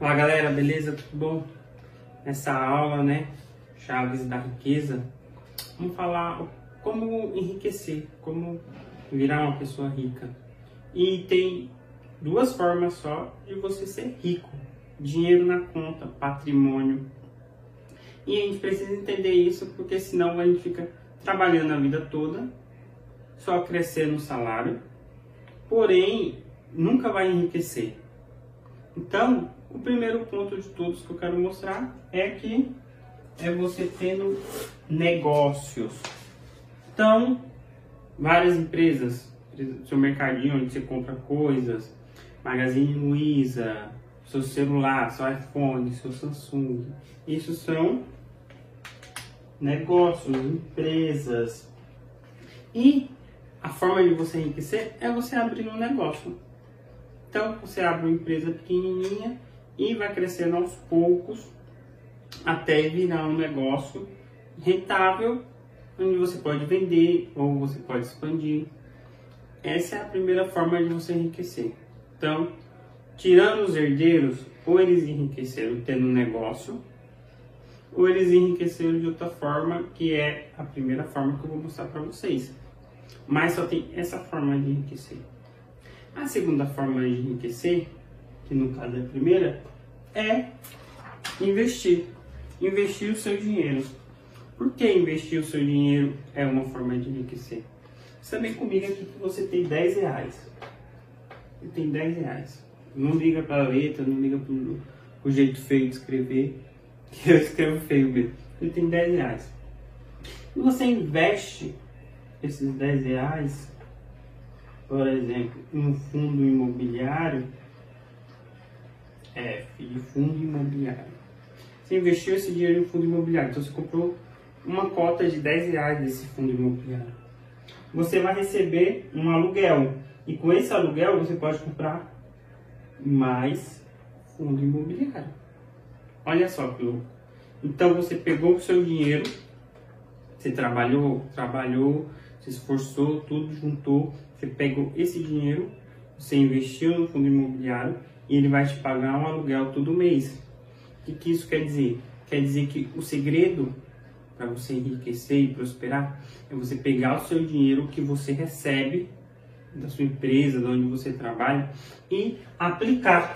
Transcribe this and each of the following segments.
Olá galera, beleza? Tudo bom? Nessa aula, né? Chaves da riqueza, vamos falar como enriquecer, como virar uma pessoa rica. E tem duas formas só de você ser rico: dinheiro na conta, patrimônio. E a gente precisa entender isso porque senão a gente fica trabalhando a vida toda, só crescendo o salário, porém nunca vai enriquecer. Então, o primeiro ponto de todos que eu quero mostrar é que é você tendo negócios. Então, várias empresas, seu mercadinho onde você compra coisas, Magazine Luiza, seu celular, seu iPhone, seu Samsung. Isso são negócios, empresas. E a forma de você enriquecer é você abrir um negócio. Então, você abre uma empresa pequenininha e vai crescendo aos poucos até virar um negócio rentável, onde você pode vender ou você pode expandir. Essa é a primeira forma de você enriquecer. Então, tirando os herdeiros, ou eles enriqueceram tendo um negócio, ou eles enriqueceram de outra forma, que é a primeira forma que eu vou mostrar para vocês. Mas só tem essa forma de enriquecer. A segunda forma de enriquecer, que no caso é a primeira, é investir. Investir o seu dinheiro. Por que investir o seu dinheiro é uma forma de enriquecer? Vem comigo aqui que você tem 10 reais. Você tem 10 reais. Não liga para a letra, não liga para o jeito feio de escrever, que eu escrevo feio mesmo. Você tem 10 reais. E você investe esses 10 reais, por exemplo, em um fundo imobiliário, F de fundo imobiliário. Você investiu esse dinheiro em fundo imobiliário, então você comprou uma cota de 10 reais desse fundo imobiliário. Você vai receber um aluguel e com esse aluguel você pode comprar mais fundo imobiliário. Olha só que louco. Então você pegou o seu dinheiro, você trabalhou, trabalhou, se esforçou, tudo juntou, você pegou esse dinheiro, você investiu no fundo imobiliário e ele vai te pagar um aluguel todo mês. O que, que isso quer dizer? Quer dizer que o segredo para você enriquecer e prosperar é você pegar o seu dinheiro que você recebe da sua empresa, de onde você trabalha, e aplicar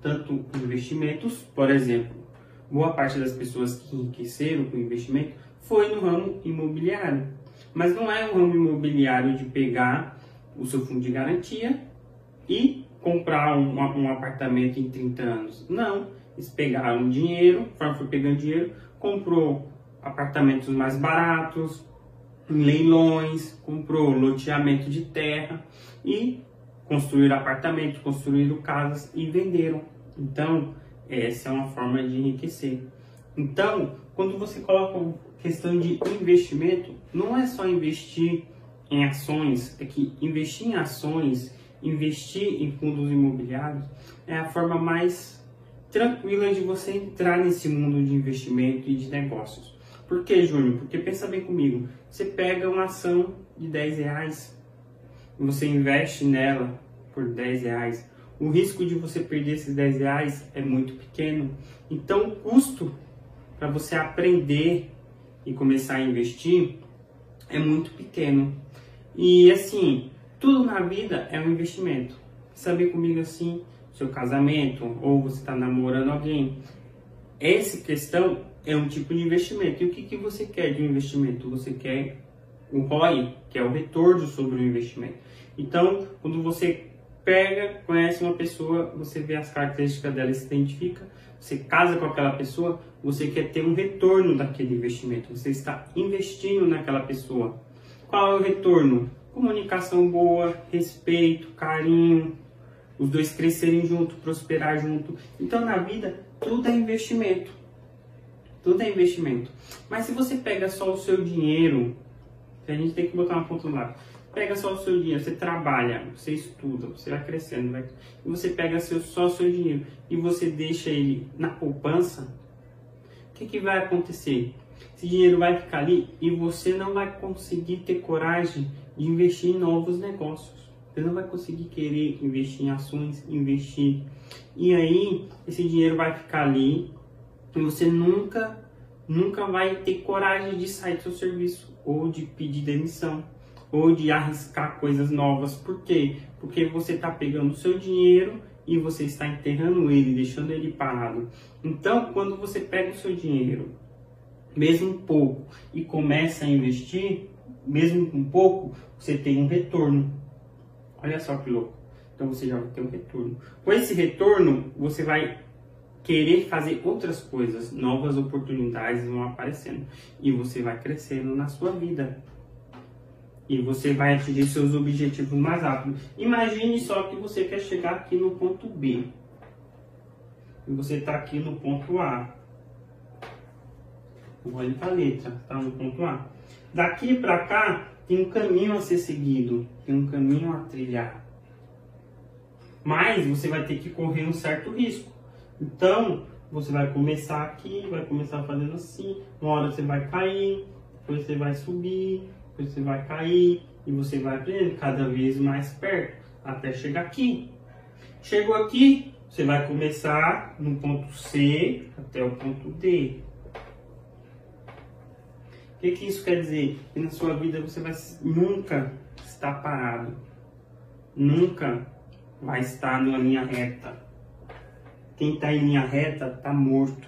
tanto investimentos, por exemplo, boa parte das pessoas que enriqueceram com investimento foi no ramo imobiliário. Mas não é um ramo imobiliário de pegar o seu fundo de garantia e comprar um, um apartamento em 30 anos. Não, eles pegaram dinheiro, foi pegando dinheiro, comprou apartamentos mais baratos, leilões, comprou loteamento de terra e construíram apartamentos, construíram casas e venderam. Então, essa é uma forma de enriquecer. Então, quando você coloca questão de investimento, não é só investir em ações, é que investir em ações investir em fundos imobiliários é a forma mais tranquila de você entrar nesse mundo de investimento e de negócios. Por que, Júnior? Porque pensa bem comigo, você pega uma ação de 10 reais você investe nela por 10 reais. O risco de você perder esses 10 reais é muito pequeno. Então, o custo para você aprender e começar a investir é muito pequeno. E assim, tudo na vida é um investimento. Saber comigo assim, seu casamento, ou você está namorando alguém. Essa questão é um tipo de investimento. E o que, que você quer de um investimento? Você quer o ROI, que é o retorno sobre o investimento. Então, quando você pega, conhece uma pessoa, você vê as características dela se identifica, você casa com aquela pessoa, você quer ter um retorno daquele investimento. Você está investindo naquela pessoa. Qual é o retorno? Comunicação boa, respeito, carinho, os dois crescerem junto, prosperar junto. Então na vida tudo é investimento. Tudo é investimento. Mas se você pega só o seu dinheiro, a gente tem que botar uma ponta lá. Pega só o seu dinheiro, você trabalha, você estuda, você vai crescendo, vai... e você pega seu, só o seu dinheiro e você deixa ele na poupança, o que, que vai acontecer? Esse dinheiro vai ficar ali e você não vai conseguir ter coragem de investir em novos negócios. Você não vai conseguir querer investir em ações, investir. E aí, esse dinheiro vai ficar ali e você nunca, nunca vai ter coragem de sair do seu serviço ou de pedir demissão ou de arriscar coisas novas. Por quê? Porque você está pegando o seu dinheiro e você está enterrando ele, deixando ele parado. Então, quando você pega o seu dinheiro, mesmo pouco, e começa a investir, mesmo com pouco, você tem um retorno. Olha só que louco. Então você já vai ter um retorno. Com esse retorno, você vai querer fazer outras coisas, novas oportunidades vão aparecendo e você vai crescendo na sua vida. E você vai atingir seus objetivos mais rápido. Imagine só que você quer chegar aqui no ponto B. E você está aqui no ponto A. Olhe para a letra, está no ponto A. Daqui para cá tem um caminho a ser seguido, tem um caminho a trilhar. Mas você vai ter que correr um certo risco. Então, você vai começar aqui, vai começar fazendo assim, uma hora você vai cair, depois você vai subir, depois você vai cair e você vai aprendendo cada vez mais perto até chegar aqui. Chegou aqui, você vai começar no ponto C até o ponto D. O que, que isso quer dizer? Que na sua vida você vai nunca estar parado. Nunca vai estar numa linha reta. Quem está em linha reta está morto.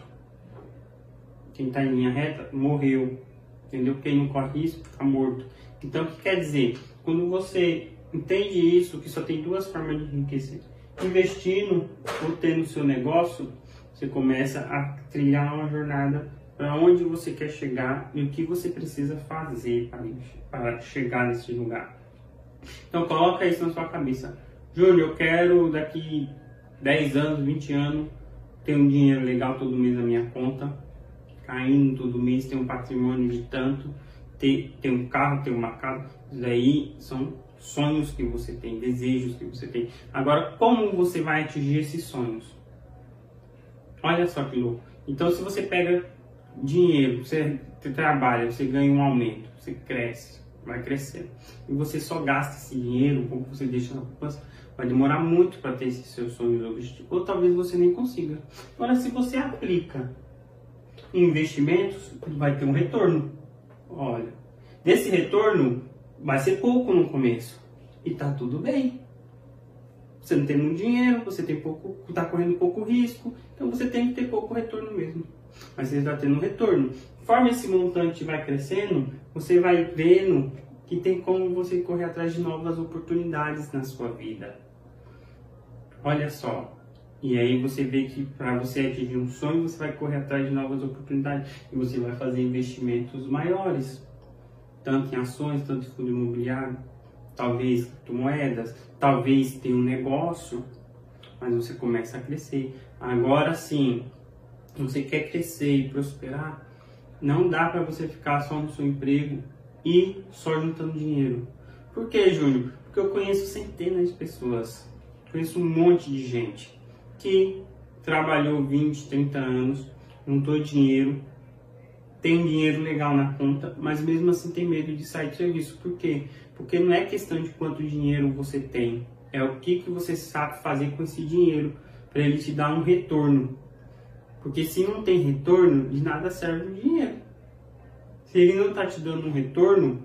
Quem está em linha reta morreu. Entendeu? Quem não corre risco está morto. Então, o que quer dizer? Quando você entende isso, que só tem duas formas de enriquecer. Investindo ou tendo seu negócio, você começa a trilhar uma jornada para onde você quer chegar e o que você precisa fazer para, para chegar nesse lugar. Então coloca isso na sua cabeça. Júnior, eu quero daqui 10 anos, 20 anos, ter um dinheiro legal todo mês na minha conta, caindo todo mês, ter um patrimônio de tanto, ter, ter um carro, ter uma casa. Isso daí são sonhos que você tem, desejos que você tem. Agora, como você vai atingir esses sonhos? Olha só que louco. Então, se você pega dinheiro, você trabalha, você ganha um aumento, você cresce, vai crescer. E você só gasta esse dinheiro, como você deixa na poupança, vai demorar muito para ter esses seus sonhos objetivos. Ou talvez você nem consiga. Agora, se você aplica investimentos, vai ter um retorno. Olha, desse retorno vai ser pouco no começo. E tá tudo bem. Você não tem muito dinheiro, você tem pouco, está correndo pouco risco, então você tem que ter pouco retorno mesmo mas você está tendo retorno. Conforme esse montante vai crescendo, você vai vendo que tem como você correr atrás de novas oportunidades na sua vida. Olha só. E aí você vê que para você atingir um sonho, você vai correr atrás de novas oportunidades e você vai fazer investimentos maiores, tanto em ações, tanto em fundo imobiliário, talvez criptomoedas, talvez tenha um negócio, mas você começa a crescer. Agora sim, você quer crescer e prosperar, não dá para você ficar só no seu emprego e só juntando dinheiro. Por que, Júnior? Porque eu conheço centenas de pessoas, conheço um monte de gente que trabalhou 20, 30 anos, juntou dinheiro, tem dinheiro legal na conta, mas mesmo assim tem medo de sair do serviço. Por quê? Porque não é questão de quanto dinheiro você tem, é o que, que você sabe fazer com esse dinheiro para ele te dar um retorno. Porque se não tem retorno, de nada serve o dinheiro. Se ele não está te dando um retorno,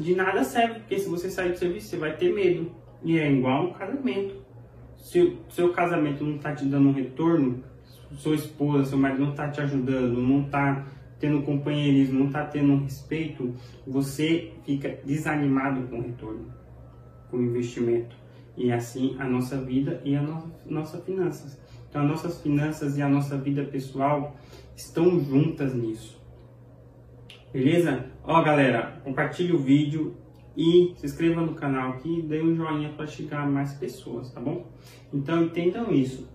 de nada serve, porque se você sair do serviço, você vai ter medo. E é igual um casamento. Se o seu casamento não está te dando um retorno, sua esposa, seu marido não está te ajudando, não está tendo companheirismo, não está tendo respeito, você fica desanimado com o retorno, com o investimento. E assim a nossa vida e a no nossa finanças. Então, as nossas finanças e a nossa vida pessoal estão juntas nisso. Beleza? Ó, galera, compartilhe o vídeo e se inscreva no canal aqui e dê um joinha para chegar a mais pessoas, tá bom? Então, entendam isso.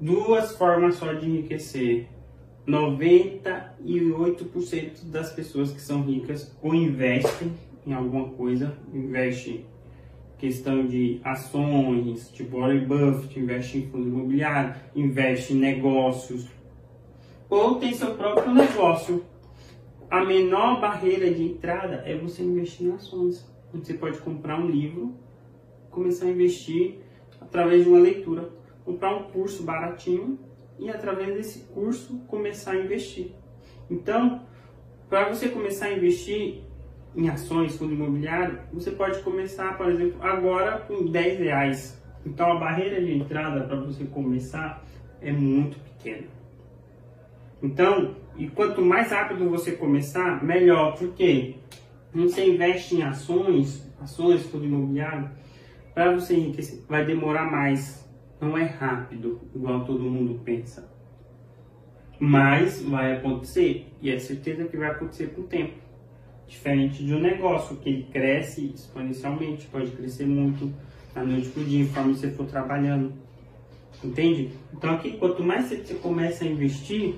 Duas formas só de enriquecer. 98% das pessoas que são ricas ou investem em alguma coisa, investem questão de ações, tipo Warren Buffett, investe em fundo imobiliário, investe em negócios, ou tem seu próprio negócio. A menor barreira de entrada é você investir em ações. Você pode comprar um livro, começar a investir através de uma leitura, comprar um curso baratinho e através desse curso começar a investir. Então, para você começar a investir em ações, fundo imobiliário, você pode começar, por exemplo, agora com 10 reais. Então a barreira de entrada para você começar é muito pequena. Então, e quanto mais rápido você começar, melhor, porque você investe em ações, ações, fundo imobiliário, para você enriquecer, vai demorar mais. Não é rápido, igual todo mundo pensa. Mas vai acontecer, e é certeza que vai acontecer com o tempo. Diferente de um negócio que ele cresce exponencialmente, pode crescer muito da noite para o dia, conforme você for trabalhando. Entende? Então aqui, quanto mais você começa a investir,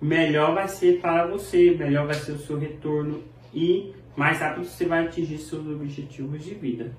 melhor vai ser para você, melhor vai ser o seu retorno e mais rápido você vai atingir seus objetivos de vida.